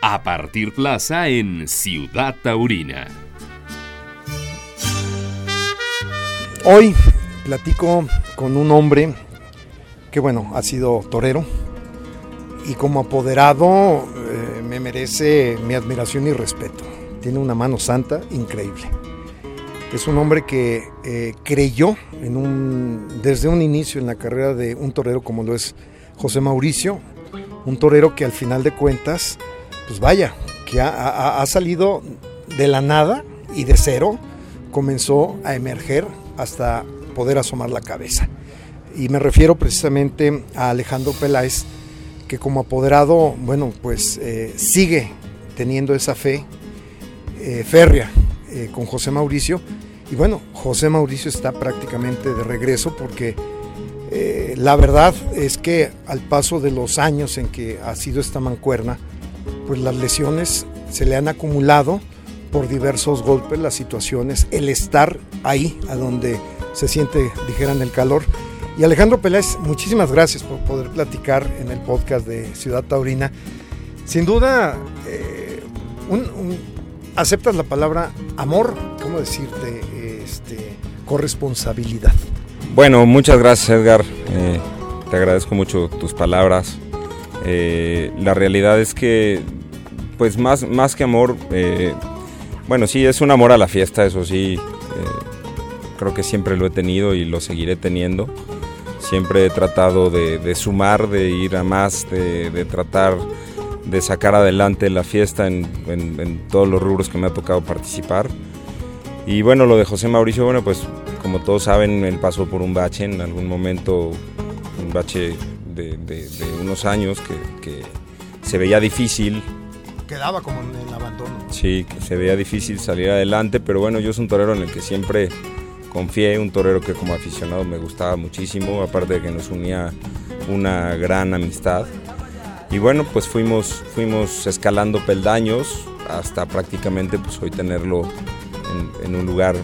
a partir plaza en Ciudad Taurina. Hoy platico con un hombre que bueno, ha sido torero y como apoderado eh, me merece mi admiración y respeto. Tiene una mano santa increíble. Es un hombre que eh, creyó en un, desde un inicio en la carrera de un torero como lo es José Mauricio, un torero que al final de cuentas, pues vaya, que ha, salido de la nada y de cero comenzó a emerger hasta poder asomar la cabeza. Y me refiero precisamente a Alejandro Peláez, que como apoderado, bueno, pues eh, sigue teniendo esa fe eh, férrea eh, con José Mauricio. Y bueno, José Mauricio está prácticamente de regreso porque la verdad es que al paso de los años en que ha sido esta mancuerna, pues las lesiones se le han acumulado por diversos golpes, las situaciones, el estar ahí a donde se siente, dijeran, el calor. Y Alejandro Peláez, muchísimas gracias por poder platicar en el podcast de Ciudad Taurina. Sin duda, eh, aceptas la palabra amor, ¿cómo decirte? Este, corresponsabilidad. Bueno, muchas gracias Edgar. Eh, te agradezco mucho tus palabras. Eh, la realidad es que, pues más, más que amor, bueno, sí, es un amor a la fiesta, eso sí, creo que siempre lo he tenido y lo seguiré teniendo. Siempre he tratado de, sumar, de ir a más, de, tratar de sacar adelante la fiesta en, todos los rubros que me ha tocado participar. Y bueno, lo de José Mauricio, bueno, pues como todos saben, él pasó por un bache en algún momento, un bache de, unos años que, se veía difícil. Quedaba como en el abandono. Sí, que se veía difícil salir adelante, pero bueno, yo soy un torero en el que siempre confié, un torero que como aficionado me gustaba muchísimo, aparte de que nos unía una gran amistad. Y bueno, pues fuimos, fuimos escalando peldaños hasta prácticamente pues hoy tenerlo en, un lugar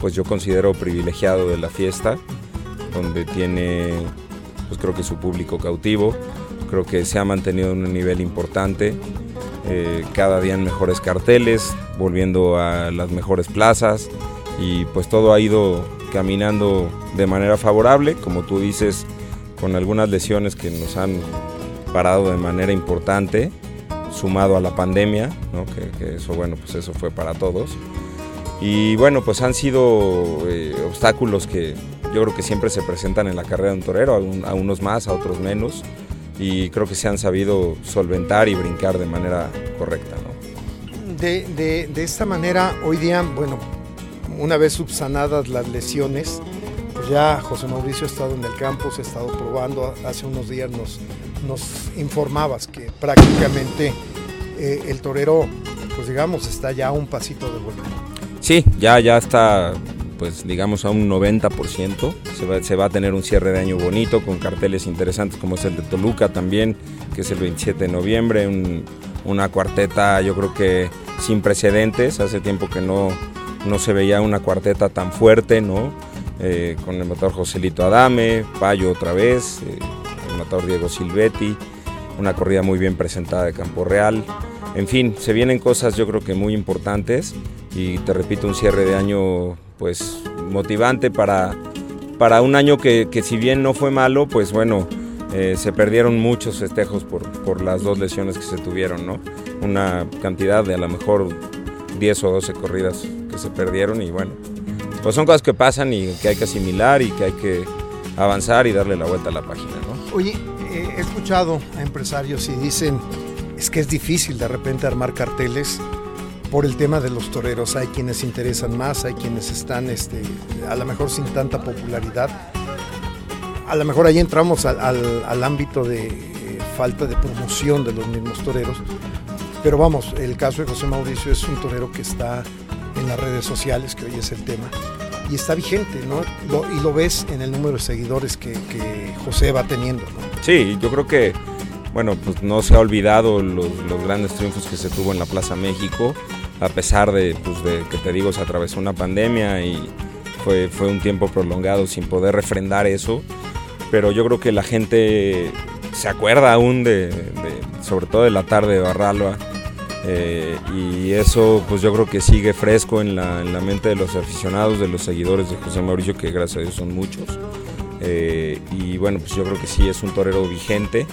pues yo considero privilegiado de la fiesta, donde tiene pues creo que su público cautivo, creo que se ha mantenido en un nivel importante, eh, cada día en mejores carteles, volviendo a las mejores plazas, y pues todo ha ido caminando de manera favorable, como tú dices, con algunas lesiones que nos han parado de manera importante, sumado a la pandemia, que, eso bueno, pues eso fue para todos. Y bueno, pues han sido eh, obstáculos que yo creo que siempre se presentan en la carrera de un torero, a, unos más, a otros menos, y creo que se han sabido solventar y brincar de manera correcta. De, de esta manera, hoy día, bueno, una vez subsanadas las lesiones, pues ya José Mauricio ha estado en el campo, se ha estado probando, hace unos días nos, nos informabas que prácticamente eh, el torero, pues digamos, está ya a un pasito de vuelta. Sí, ya, ya está, pues digamos, a un 90%. Se va, a tener un cierre de año bonito con carteles interesantes como es el de Toluca también, que es el 27 de noviembre, una cuarteta yo creo que sin precedentes, hace tiempo que no no se veía una cuarteta tan fuerte, ¿no? Eh, con el motor Joselito Adame, Payo otra vez, eh, el motor Diego Silvetti, una corrida muy bien presentada de Campo Real. En fin, se vienen cosas yo creo que muy importantes y te repito, un cierre de año pues motivante para, para un año que, si bien no fue malo, pues bueno, eh, se perdieron muchos festejos por, por las dos lesiones que se tuvieron, ¿no? Una cantidad de a lo mejor 10 o 12 corridas se perdieron y bueno, pues son cosas que pasan y que hay que asimilar y que hay que avanzar y darle la vuelta a la página, ¿no? Oye, eh, he escuchado a empresarios y dicen, es que es difícil de repente armar carteles por el tema de los toreros. Hay quienes interesan más, hay quienes están este, a lo mejor sin tanta popularidad. A lo mejor ahí entramos al, ámbito de eh, falta de promoción de los mismos toreros. Pero vamos, el caso de José Mauricio es un torero que está en las redes sociales, que hoy es el tema, y está vigente, ¿no? y lo ves en el número de seguidores que, José va teniendo, ¿no? Sí, yo creo que, bueno, pues no se ha olvidado los, grandes triunfos que se tuvo en la Plaza México, a pesar de, pues de que te digo, se atravesó una pandemia y fue, fue un tiempo prolongado sin poder refrendar eso, pero yo creo que la gente se acuerda aún de, sobre todo de la tarde de Barralba, Eh, y eso pues yo creo que sigue fresco en la, en la, mente de los aficionados, de los seguidores de José Mauricio, que gracias a Dios son muchos. Eh, y bueno, pues yo creo que sí es un torero vigente,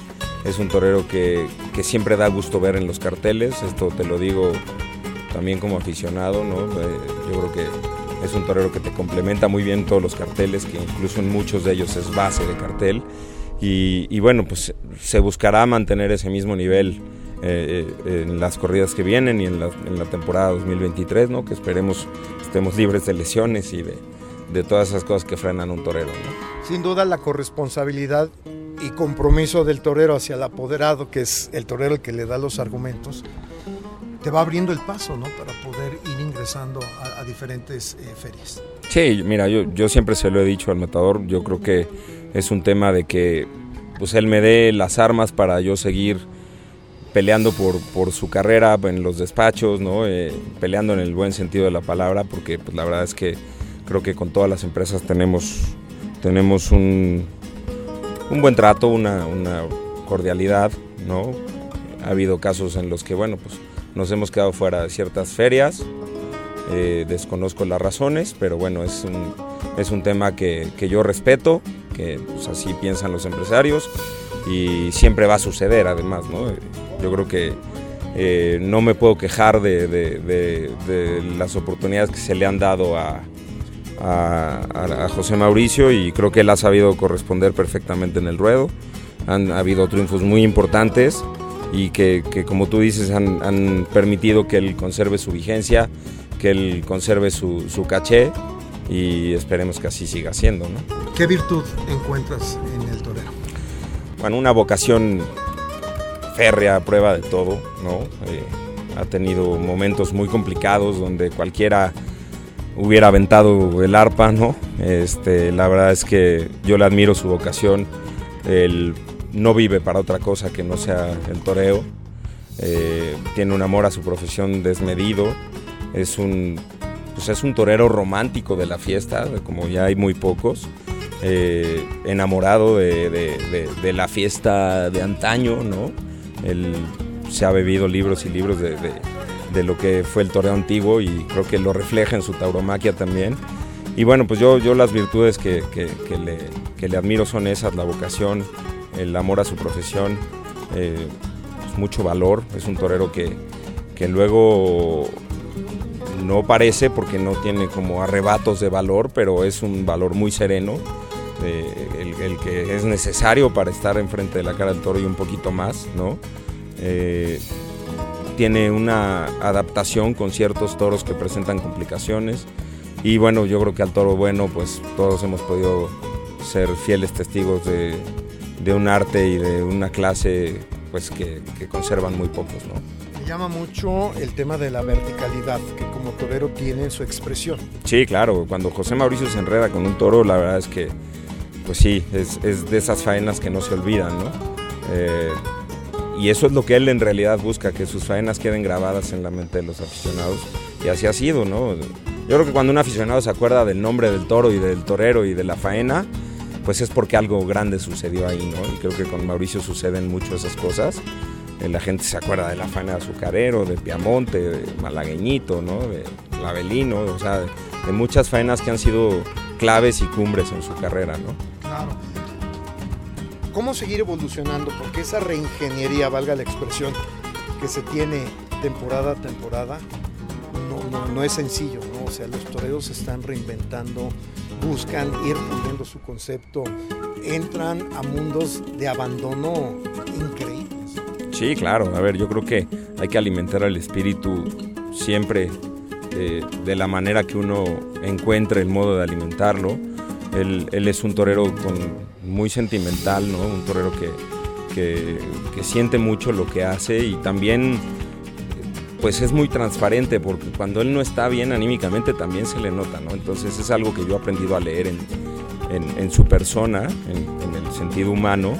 es un torero que, que, siempre da gusto ver en los carteles, esto te lo digo también como aficionado, ¿no? Eh, yo creo que es un torero que te complementa muy bien todos los carteles, que incluso en muchos de ellos es base de cartel. Y, bueno, pues se buscará mantener ese mismo nivel eh, eh, en las corridas que vienen y en la, temporada 2023, ¿no? que esperemos estemos libres de lesiones y de, de todas esas cosas que frenan un torero. Sin duda la corresponsabilidad y compromiso del torero hacia el apoderado, que es el torero el que le da los argumentos, te va abriendo el paso ¿no? para poder ir ingresando a, diferentes eh, ferias. Sí, mira, yo, yo siempre se lo he dicho al matador, yo creo que es un tema de que pues él me dé las armas para yo seguir peleando por, por su carrera en los despachos, ¿no? Eh, peleando en el buen sentido de la palabra, porque pues, la verdad es que creo que con todas las empresas tenemos, tenemos un, un buen trato, una, una, cordialidad, ¿no? Ha habido casos en los que, bueno, pues nos hemos quedado fuera de ciertas ferias, eh, desconozco las razones, pero bueno, es un, es un tema que, que yo respeto, que pues, así piensan los empresarios y siempre va a suceder además, ¿no? Yo creo que eh, no me puedo quejar de, de, de, de, las oportunidades que se le han dado a, a, a, José Mauricio y creo que él ha sabido corresponder perfectamente en el ruedo. Han ha habido triunfos muy importantes y que, que como tú dices, han, han, permitido que él conserve su vigencia, que él conserve su, su caché y esperemos que así siga siendo. ¿no? ¿Qué virtud encuentras en el torero? Bueno, una vocación férrea, prueba de todo, ¿no? Eh, ha tenido momentos muy complicados donde cualquiera hubiera aventado el arpa, ¿no? Este, la verdad es que yo le admiro su vocación. Él no vive para otra cosa que no sea el toreo. Eh, tiene un amor a su profesión desmedido. Es un, pues es un torero romántico de la fiesta, como ya hay muy pocos. Eh, enamorado de, de, de, de, la fiesta de antaño, ¿no? Él se ha bebido libros y libros de, de, lo que fue el toreo antiguo y creo que lo refleja en su tauromaquia también. Y bueno, pues yo, yo las virtudes que, que, le, que le admiro son esas, la vocación, el amor a su profesión, eh, mucho valor, es un torero que, que luego no parece porque no tiene como arrebatos de valor, pero es un valor muy sereno, eh, el, el, que es necesario para estar enfrente de la cara del toro y un poquito más, ¿no? Eh, tiene una adaptación con ciertos toros que presentan complicaciones y bueno, yo creo que al toro bueno pues todos hemos podido ser fieles testigos de, de un arte y de una clase pues que, que conservan muy pocos, ¿no? Me llama mucho el tema de la verticalidad que como torero tiene su expresión. Sí, claro, cuando José Mauricio se enreda con un toro, la verdad es que pues sí, es, es de esas faenas que no se olvidan, ¿no? Eh, y eso es lo que él en realidad busca, que sus faenas queden grabadas en la mente de los aficionados. Y así ha sido, ¿no? Yo creo que cuando un aficionado se acuerda del nombre del toro y del torero y de la faena, pues es porque algo grande sucedió ahí, ¿no? Y creo que con Mauricio suceden mucho esas cosas. Eh, la gente se acuerda de la faena de azucarero, de Piamonte, de Malagueñito, ¿no? De Clavelino, o sea, de muchas faenas que han sido claves y cumbres en su carrera, ¿no? Claro. ¿Cómo seguir evolucionando? Porque esa reingeniería, valga la expresión, que se tiene temporada a temporada, no, no, no es sencillo, ¿no? O sea, los toreros se están reinventando, buscan ir puliendo su concepto, entran a mundos de abandono increíbles. Sí, claro. A ver, yo creo que hay que alimentar al espíritu siempre eh, de la manera que uno encuentre el modo de alimentarlo. Él, él es un torero con muy sentimental, ¿no? Un torero que, que, siente mucho lo que hace y también pues es muy transparente porque cuando él no está bien anímicamente también se le nota, ¿no? Entonces es algo que yo he aprendido a leer en, en, su persona, en, en, el sentido humano.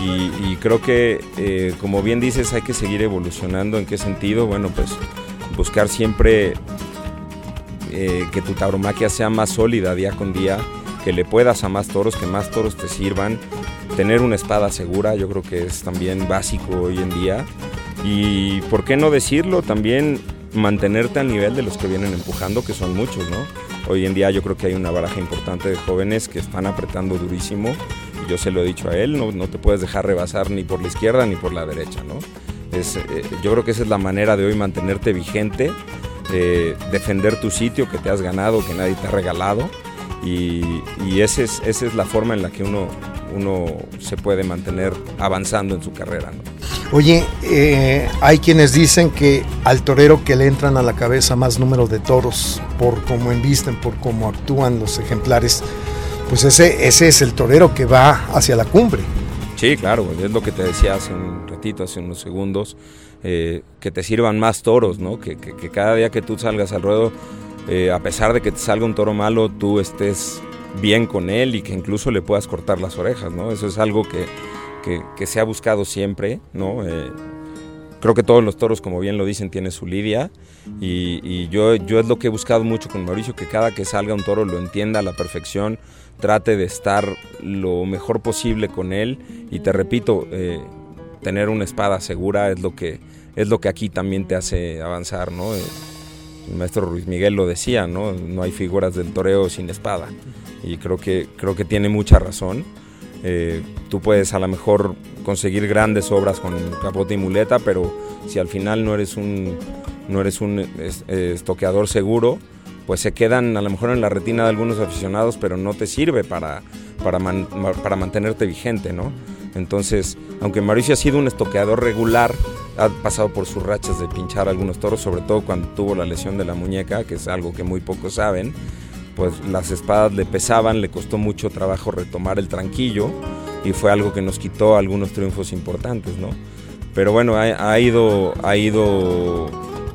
Y, y creo que, eh, como bien dices, hay que seguir evolucionando. ¿En qué sentido? Bueno, pues buscar siempre eh, que tu tauromaquia sea más sólida día con día, que le puedas a más toros, que más toros te sirvan, tener una espada segura, yo creo que es también básico hoy en día. Y por qué no decirlo, también mantenerte al nivel de los que vienen empujando, que son muchos, ¿no? Hoy en día yo creo que hay una baraja importante de jóvenes que están apretando durísimo. Yo se lo he dicho a él, no, no te puedes dejar rebasar ni por la izquierda ni por la derecha, ¿no? Es, eh, yo creo que esa es la manera de hoy mantenerte vigente, defender tu sitio que te has ganado, que nadie te ha regalado. Y, y ese es, esa es la forma en la que uno, uno se puede mantener avanzando en su carrera. ¿no? Oye, eh, hay quienes dicen que al torero que le entran a la cabeza más número de toros, por cómo embisten, por cómo actúan los ejemplares, pues ese, ese es el torero que va hacia la cumbre. Sí, claro, es lo que te decía hace un ratito, hace unos segundos, eh, que te sirvan más toros, ¿no? Que, que, que, cada día que tú salgas al ruedo, eh, a pesar de que te salga un toro malo, tú estés bien con él y que incluso le puedas cortar las orejas, ¿no? Eso es algo que, que, se ha buscado siempre, ¿no? Eh, creo que todos los toros, como bien lo dicen, tienen su lidia y, yo, yo es lo que he buscado mucho con Mauricio, que cada que salga un toro lo entienda a la perfección, trate de estar lo mejor posible con él y te repito, eh, tener una espada segura es lo que es lo que aquí también te hace avanzar, ¿no? El maestro Ruiz Miguel lo decía, ¿no? No hay figuras del toreo sin espada y creo que creo que tiene mucha razón. Eh, tú puedes a lo mejor conseguir grandes obras con capote y muleta, pero si al final no eres un, no eres un estoqueador seguro, pues se quedan a lo mejor en la retina de algunos aficionados, pero no te sirve para, para, para mantenerte vigente, ¿no? Entonces, aunque Mauricio ha sido un estoqueador regular, ha pasado por sus rachas de pinchar algunos toros, sobre todo cuando tuvo la lesión de la muñeca, que es algo que muy pocos saben, pues las espadas le pesaban, le costó mucho trabajo retomar el tranquillo y fue algo que nos quitó algunos triunfos importantes, ¿no? Pero bueno, ha, ha ido, ha ido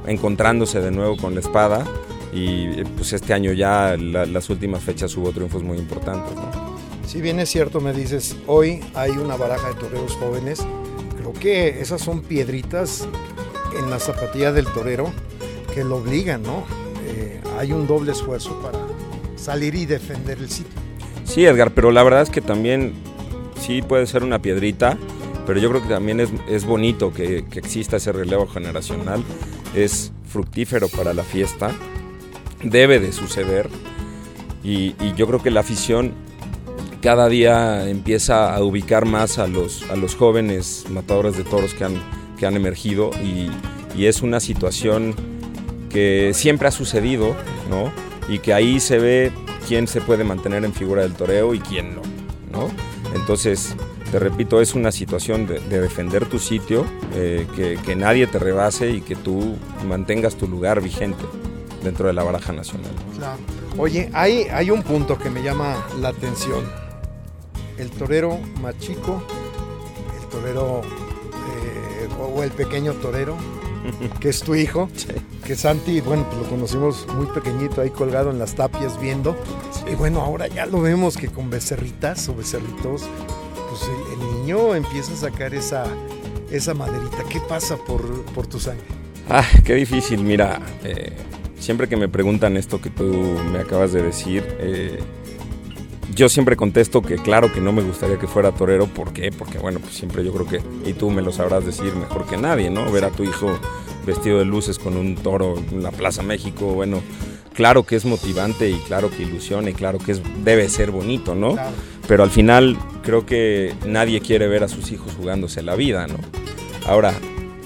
encontrándose de nuevo con la espada y pues este año ya la, las últimas fechas hubo triunfos muy importantes, ¿no? Si bien es cierto, me dices, hoy hay una baraja de toreros jóvenes, que esas son piedritas en la zapatilla del torero que lo obligan, ¿no? Eh, hay un doble esfuerzo para salir y defender el sitio. Sí, Edgar, pero la verdad es que también sí puede ser una piedrita, pero yo creo que también es, es bonito que, que, exista ese relevo generacional, es fructífero para la fiesta, debe de suceder y yo creo que la afición cada día empieza a ubicar más a los, a los jóvenes matadores de toros que han, que han emergido y, y es una situación que siempre ha sucedido, ¿no? y que ahí se ve quién se puede mantener en figura del toreo y quién no, ¿no? Entonces, te repito, es una situación de, de defender tu sitio, eh, que, que, nadie te rebase y que tú mantengas tu lugar vigente dentro de la baraja nacional. Claro. Oye, hay, hay un punto que me llama la atención. El torero más chico, el torero eh, o el pequeño torero, que es tu hijo, sí. que Santi, bueno, pues lo conocimos muy pequeñito ahí colgado en las tapias viendo. Sí. Y bueno, ahora ya lo vemos que con becerritas o becerritos, pues el, el niño empieza a sacar esa, esa maderita. ¿Qué pasa por, por tu sangre? Ah, qué difícil, mira, eh, siempre que me preguntan esto que tú me acabas de decir, eh, yo siempre contesto que claro que no me gustaría que fuera torero, ¿por qué? Porque bueno, pues siempre yo creo que, y tú me lo sabrás decir mejor que nadie, ¿no? Ver a tu hijo vestido de luces con un toro en la Plaza México, bueno, claro que es motivante y claro que ilusiona y claro que es, debe ser bonito, ¿no? Claro. Pero al final creo que nadie quiere ver a sus hijos jugándose la vida, ¿no? Ahora...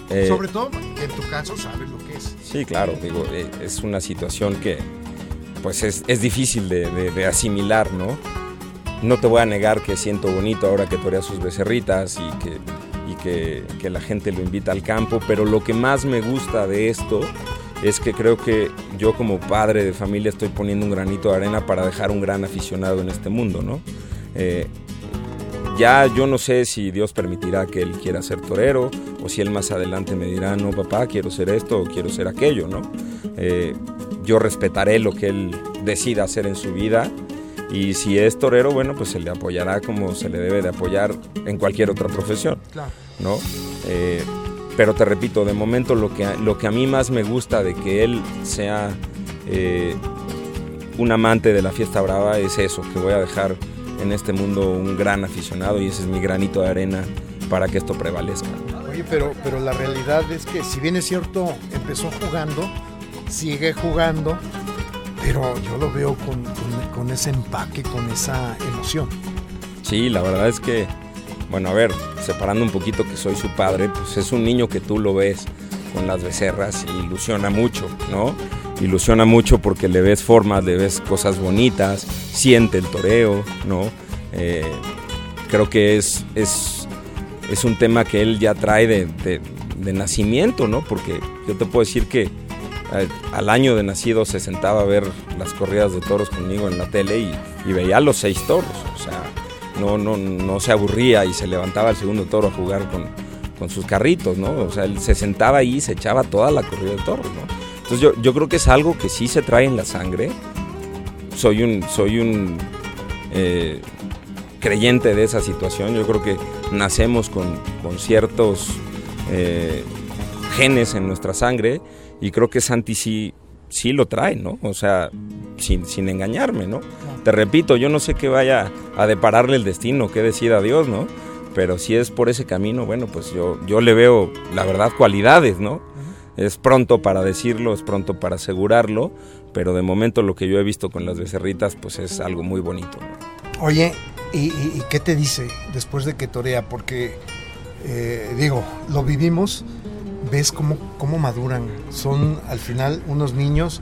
Eh, Sobre todo en tu caso sabes lo que es. Sí, claro, digo, eh, es una situación que pues es, es difícil de, de, asimilar, ¿no? No te voy a negar que siento bonito ahora que torea sus becerritas y que, y que la gente lo invita al campo, pero lo que más me gusta de esto es que creo que yo como padre de familia estoy poniendo un granito de arena para dejar un gran aficionado en este mundo, ¿no? Eh, ya yo no sé si Dios permitirá que él quiera ser torero o si él más adelante me dirá, no papá, quiero ser esto o quiero ser aquello, ¿no? Eh, yo respetaré lo que él decida hacer en su vida y si es torero, bueno, pues se le apoyará como se le debe de apoyar en cualquier otra profesión, claro. ¿no? Eh, pero te repito, de momento lo que, lo que a mí más me gusta de que él sea eh, un amante de la fiesta brava es eso, que voy a dejar en este mundo un gran aficionado y ese es mi granito de arena para que esto prevalezca. Oye, pero, pero la realidad es que si bien es cierto, empezó jugando, sigue jugando, pero yo lo veo con, con, ese empaque, con esa emoción. Sí, la verdad es que, bueno, a ver, separando un poquito que soy su padre, pues es un niño que tú lo ves con las becerras y ilusiona mucho, ¿no? Ilusiona mucho porque le ves formas, le ves cosas bonitas, siente el toreo, ¿no? Eh, creo que es, es, es, un tema que él ya trae de, de, de, nacimiento, ¿no? Porque yo te puedo decir que al, al, año de nacido se sentaba a ver las corridas de toros conmigo en la tele y, y veía los seis toros, o sea, no, no, no se aburría y se levantaba el segundo toro a jugar con, con sus carritos, ¿no? O sea, él se sentaba ahí y se echaba toda la corrida de toros, ¿no? Entonces yo, yo creo que es algo que sí se trae en la sangre. Soy un, soy un eh, creyente de esa situación. Yo creo que nacemos con, con ciertos eh, genes en nuestra sangre y creo que Santi sí, sí lo trae, ¿no? O sea, sin, sin engañarme, ¿no? Te repito, yo no sé qué vaya a depararle el destino, qué decida Dios, ¿no? Pero si es por ese camino, bueno, pues yo, yo le veo, la verdad, cualidades, ¿no? Es pronto para decirlo, es pronto para asegurarlo, pero de momento lo que yo he visto con las becerritas, pues es algo muy bonito. ¿no? Oye, ¿y, y, y qué te dice después de que torea? Porque, eh, digo, lo vivimos, ves cómo, cómo maduran. Son al final unos niños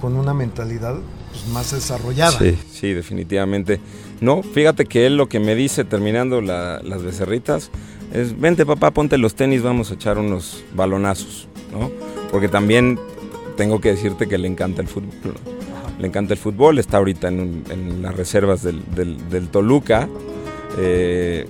con una mentalidad pues, más desarrollada. Sí, sí, definitivamente. No, fíjate que él lo que me dice terminando la, las becerritas es, vente papá, ponte los tenis, vamos a echar unos balonazos, ¿no? Porque también tengo que decirte que le encanta el fútbol. ¿no? Le encanta el fútbol, está ahorita en, un, en las reservas del, del, del Toluca. Eh,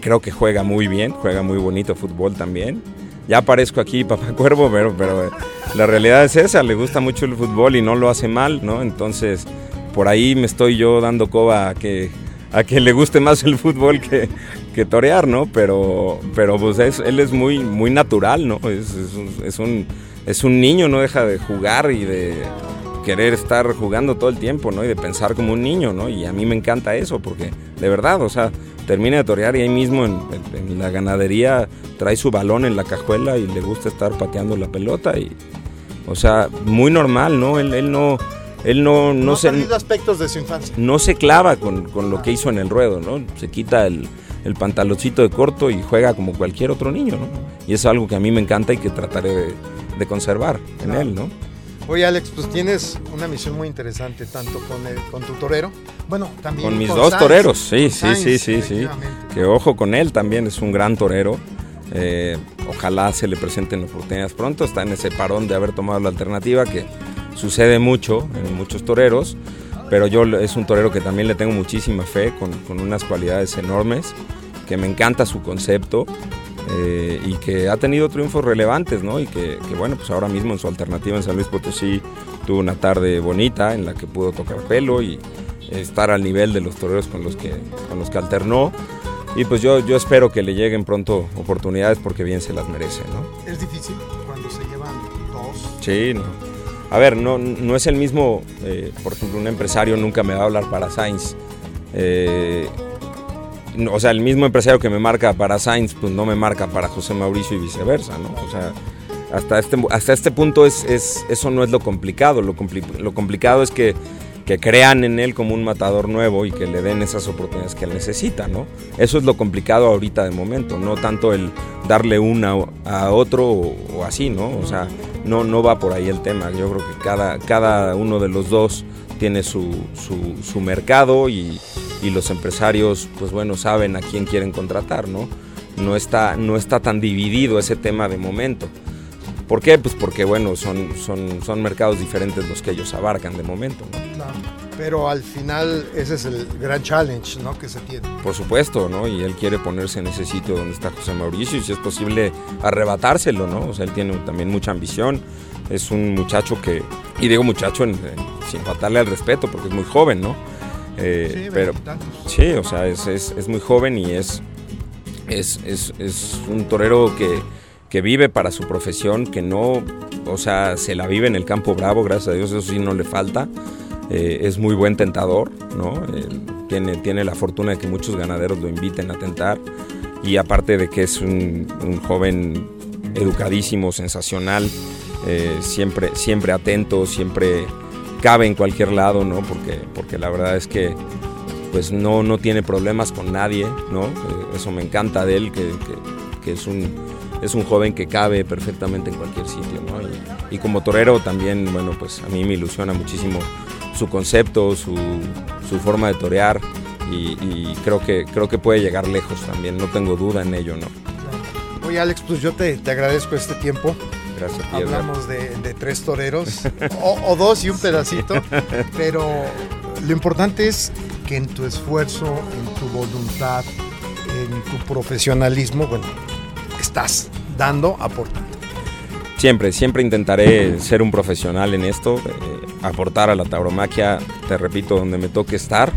creo que juega muy bien, juega muy bonito fútbol también. Ya aparezco aquí, papá cuervo, pero, pero la realidad es esa, le gusta mucho el fútbol y no lo hace mal, ¿no? Entonces, por ahí me estoy yo dando coba a que, a que le guste más el fútbol que, que torear, ¿no? Pero, pero pues es, él es muy, muy natural, ¿no? Es, es, un, es un niño, no deja de jugar y de querer estar jugando todo el tiempo, ¿no? Y de pensar como un niño, ¿no? Y a mí me encanta eso, porque de verdad, o sea, termina de torear y ahí mismo en, en, la ganadería trae su balón en la cajuela y le gusta estar pateando la pelota y, o sea, muy normal, ¿no? Él, él no... Él no, no, no se, aspectos de su infancia. No se clava con, con lo que hizo en el ruedo, ¿no? Se quita el, el pantaloncito de corto y juega como cualquier otro niño, ¿no? Y es algo que a mí me encanta y que trataré de, de conservar en claro. él, ¿no? Oye Alex, pues tienes una misión muy interesante tanto con, el, con tu torero, bueno, también con mis con dos Sainz, toreros, sí, sí, sí, sí, sí, que ojo con él también es un gran torero. Eh, ojalá se le presenten oportunidades pronto, está en ese parón de haber tomado la alternativa que sucede mucho en muchos toreros, pero yo es un torero que también le tengo muchísima fe, con, con unas cualidades enormes, que me encanta su concepto, eh, y que ha tenido triunfos relevantes, ¿no? Y que, que, bueno, pues ahora mismo en su alternativa en San Luis Potosí tuvo una tarde bonita en la que pudo tocar pelo y estar al nivel de los toreros con los que, con los que alternó. Y pues yo, yo espero que le lleguen pronto oportunidades porque bien se las merece, ¿no? Es difícil cuando se llevan dos. Sí, no. A ver, no, no es el mismo, eh, por ejemplo, un empresario nunca me va a hablar para Sainz. Eh, o sea, el mismo empresario que me marca para Sainz, pues no me marca para José Mauricio y viceversa, ¿no? O sea, hasta este, hasta este punto es, es eso no es lo complicado. Lo, lo complicado es que, que, crean en él como un matador nuevo y que le den esas oportunidades que él necesita, ¿no? Eso es lo complicado ahorita de momento, no tanto el darle una a otro o, así, ¿no? O sea, no, no va por ahí el tema. Yo creo que cada, cada uno de los dos tiene su, su mercado y, y los empresarios, pues bueno, saben a quién quieren contratar, ¿no? No está, no está tan dividido ese tema de momento. ¿Por qué? Pues porque, bueno, son, son, son mercados diferentes los que ellos abarcan de momento, ¿no? Claro. Pero al final ese es el gran challenge, ¿no? Que se tiene. Por supuesto, ¿no? Y él quiere ponerse en ese sitio donde está José Mauricio y si es posible arrebatárselo, ¿no? O sea, él tiene también mucha ambición. Es un muchacho que, y digo muchacho en, en, sin faltarle al respeto porque es muy joven, ¿no? Eh, sí, pero sí, o sea, es, es, es muy joven y es, es, es, un torero que, que vive para su profesión, que no, o sea, se la vive en el campo bravo, gracias a Dios, eso sí no le falta. Eh, es muy buen tentador, ¿no? Eh, tiene, tiene la fortuna de que muchos ganaderos lo inviten a tentar y aparte de que es un, joven educadísimo, sensacional, siempre, siempre atento, siempre cabe en cualquier lado, ¿no? Porque, porque la verdad es que pues no, no tiene problemas con nadie, ¿no? Eh, eso me encanta de él, que, que, es, un, es un joven que cabe perfectamente en cualquier sitio, ¿no? Y, como torero también, bueno, pues a mí me ilusiona muchísimo su concepto, su, su forma de torear y, creo, que, creo que puede llegar lejos también, no tengo duda en ello, ¿no? Oye Alex, pues yo te, te agradezco este tiempo. Gracias. Hablamos de, de, tres toreros, o, o, dos y un pedacito, pero lo importante es que en tu esfuerzo, en tu voluntad, en tu profesionalismo, bueno, estás dando, aportando. Siempre, siempre intentaré ser un profesional en esto, eh, aportar a la tauromaquia, te repito, donde me toque estar.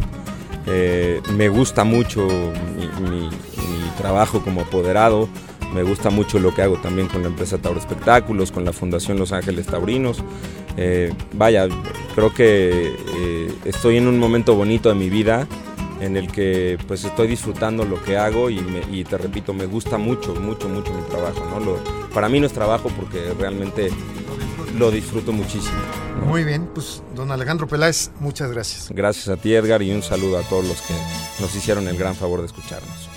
Eh, me gusta mucho mi, trabajo como apoderado, me gusta mucho lo que hago también con la empresa Tauro Espectáculos, con la Fundación Los Ángeles Taurinos. Eh, vaya, creo que eh, estoy en un momento bonito de mi vida en el que pues estoy disfrutando lo que hago y, te repito, me gusta mucho, mucho, mucho mi trabajo. ¿no? para mí no es trabajo porque realmente lo disfruto muchísimo. Muy bien, pues don Alejandro Peláez, muchas gracias. Gracias a ti Edgar y un saludo a todos los que nos hicieron el gran favor de escucharnos.